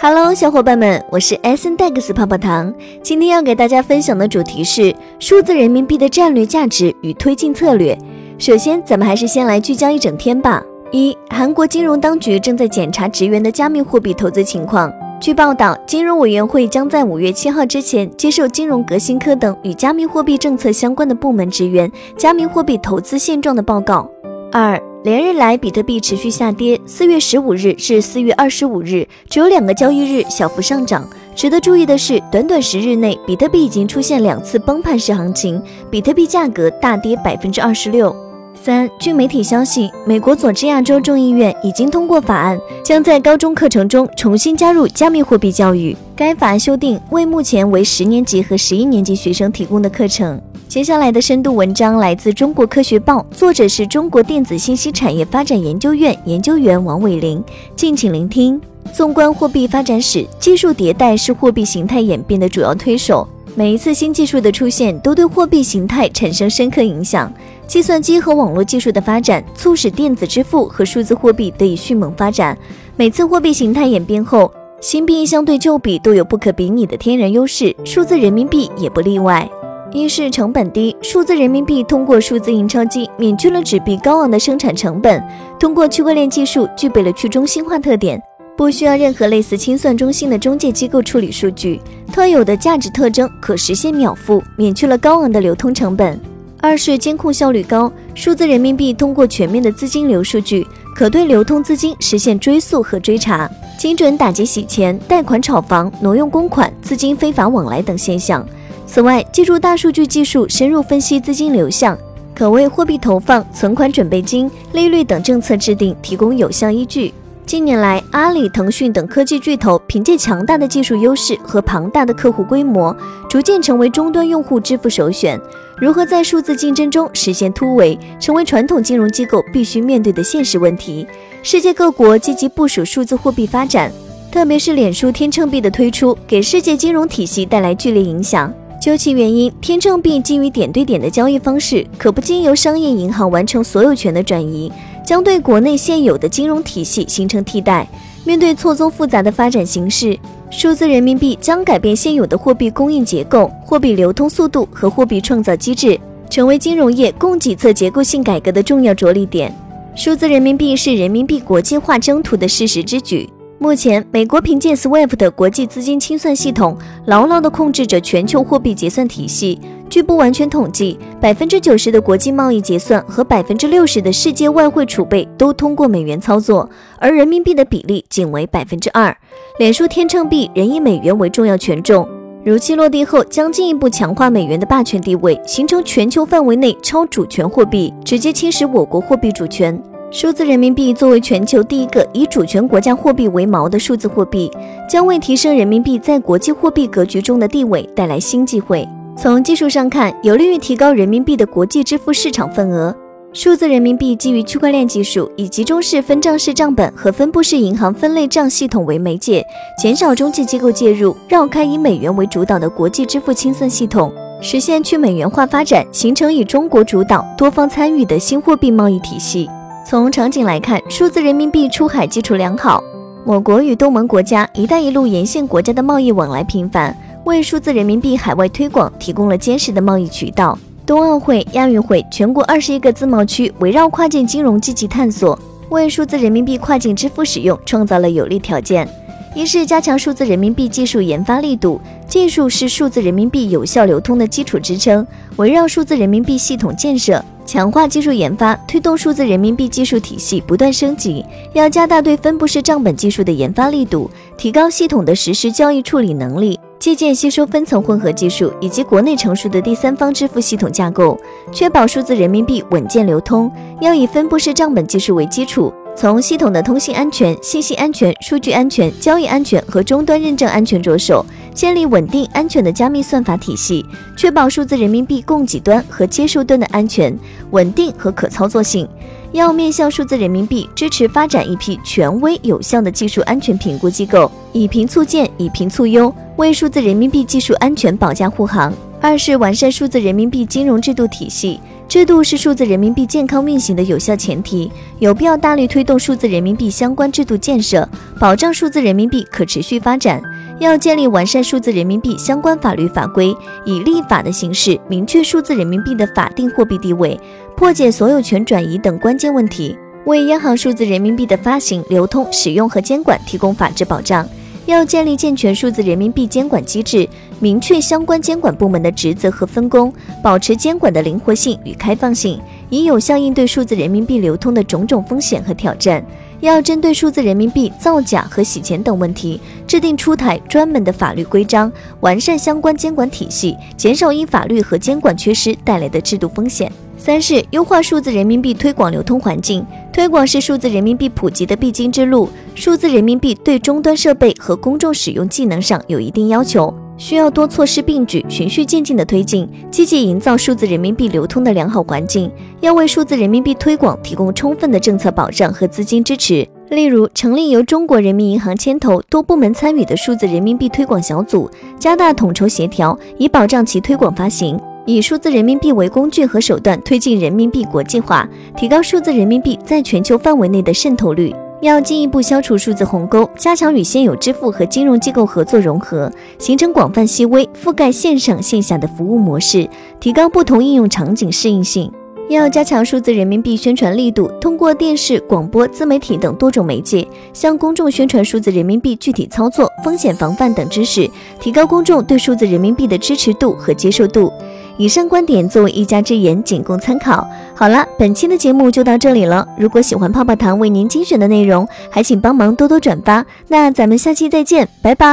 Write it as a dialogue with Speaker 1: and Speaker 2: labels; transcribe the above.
Speaker 1: Hello，小伙伴们，我是 S N Dex 泡泡糖。今天要给大家分享的主题是数字人民币的战略价值与推进策略。首先，咱们还是先来聚焦一整天吧。一，韩国金融当局正在检查职员的加密货币投资情况。据报道，金融委员会将在五月七号之前接受金融革新科等与加密货币政策相关的部门职员加密货币投资现状的报告。二。连日来，比特币持续下跌。四月十五日至四月二十五日，只有两个交易日小幅上涨。值得注意的是，短短十日内，比特币已经出现两次崩盘式行情，比特币价格大跌百分之二十六。三，据媒体消息，美国佐治亚州众议院已经通过法案，将在高中课程中重新加入加密货币教育。该法案修订为目前为十年级和十一年级学生提供的课程。接下来的深度文章来自中国科学报，作者是中国电子信息产业发展研究院研究员王伟林。敬请聆听。纵观货币发展史，技术迭代是货币形态演变的主要推手。每一次新技术的出现，都对货币形态产生深刻影响。计算机和网络技术的发展，促使电子支付和数字货币得以迅猛发展。每次货币形态演变后，新币相对旧币都有不可比拟的天然优势，数字人民币也不例外。一是成本低，数字人民币通过数字印钞机免去了纸币高昂的生产成本，通过区块链技术具备了去中心化特点，不需要任何类似清算中心的中介机构处理数据，特有的价值特征可实现秒付，免去了高昂的流通成本。二是监控效率高，数字人民币通过全面的资金流数据，可对流通资金实现追溯和追查，精准打击洗钱、贷款炒房、挪用公款、资金非法往来等现象。此外，借助大数据技术深入分析资金流向，可为货币投放、存款准备金、利率等政策制定提供有效依据。近年来，阿里、腾讯等科技巨头凭借强大的技术优势和庞大的客户规模，逐渐成为终端用户支付首选。如何在数字竞争中实现突围，成为传统金融机构必须面对的现实问题。世界各国积极部署数字货币发展，特别是脸书天秤币的推出，给世界金融体系带来剧烈影响。究其原因，天秤币基于点对点的交易方式，可不经由商业银行完成所有权的转移，将对国内现有的金融体系形成替代。面对错综复杂的发展形势，数字人民币将改变现有的货币供应结构、货币流通速度和货币创造机制，成为金融业供给侧结构性改革的重要着力点。数字人民币是人民币国际化征途的事实之举。目前，美国凭借 SWIFT 的国际资金清算系统，牢牢地控制着全球货币结算体系。据不完全统计，百分之九十的国际贸易结算和百分之六十的世界外汇储备都通过美元操作，而人民币的比例仅为百分之二。脸书天秤币仍以美元为重要权重，如期落地后，将进一步强化美元的霸权地位，形成全球范围内超主权货币，直接侵蚀我国货币主权。数字人民币作为全球第一个以主权国家货币为锚的数字货币，将为提升人民币在国际货币格局中的地位带来新机会。从技术上看，有利于提高人民币的国际支付市场份额。数字人民币基于区块链技术，以集中式分账式账本和分布式银行分类账系统为媒介，减少中介机构介入，绕开以美元为主导的国际支付清算系统，实现去美元化发展，形成以中国主导、多方参与的新货币贸易体系。从场景来看，数字人民币出海基础良好，我国与东盟国家、一带一路沿线国家的贸易往来频繁，为数字人民币海外推广提供了坚实的贸易渠道。冬奥会、亚运会，全国二十一个自贸区围绕跨境金融积极探索，为数字人民币跨境支付使用创造了有利条件。一是加强数字人民币技术研发力度，技术是数字人民币有效流通的基础支撑，围绕数字人民币系统建设。强化技术研发，推动数字人民币技术体系不断升级。要加大对分布式账本技术的研发力度，提高系统的实时交易处理能力，借鉴吸收分层混合技术以及国内成熟的第三方支付系统架构，确保数字人民币稳健流通。要以分布式账本技术为基础。从系统的通信安全、信息安全、数据安全、交易安全和终端认证安全着手，建立稳定安全的加密算法体系，确保数字人民币供给端和接收端的安全、稳定和可操作性。要面向数字人民币，支持发展一批权威有效的技术安全评估机构，以评促建，以评促优，为数字人民币技术安全保驾护航。二是完善数字人民币金融制度体系。制度是数字人民币健康运行的有效前提，有必要大力推动数字人民币相关制度建设，保障数字人民币可持续发展。要建立完善数字人民币相关法律法规，以立法的形式明确数字人民币的法定货币地位，破解所有权转移等关键问题，为央行数字人民币的发行、流通、使用和监管提供法治保障。要建立健全数字人民币监管机制，明确相关监管部门的职责和分工，保持监管的灵活性与开放性，以有效应对数字人民币流通的种种风险和挑战。要针对数字人民币造假和洗钱等问题，制定出台专门的法律规章，完善相关监管体系，减少因法律和监管缺失带来的制度风险。三是优化数字人民币推广流通环境，推广是数字人民币普及的必经之路。数字人民币对终端设备和公众使用技能上有一定要求，需要多措施并举、循序渐进的推进，积极营造数字人民币流通的良好环境。要为数字人民币推广提供充分的政策保障和资金支持，例如成立由中国人民银行牵头、多部门参与的数字人民币推广小组，加大统筹协调，以保障其推广发行。以数字人民币为工具和手段，推进人民币国际化，提高数字人民币在全球范围内的渗透率。要进一步消除数字鸿沟，加强与现有支付和金融机构合作融合，形成广泛细微、覆盖线上线下的服务模式，提高不同应用场景适应性。要加强数字人民币宣传力度，通过电视、广播、自媒体等多种媒介，向公众宣传数字人民币具体操作、风险防范等知识，提高公众对数字人民币的支持度和接受度。以上观点作为一家之言，仅供参考。好了，本期的节目就到这里了。如果喜欢泡泡糖为您精选的内容，还请帮忙多多转发。那咱们下期再见，拜拜。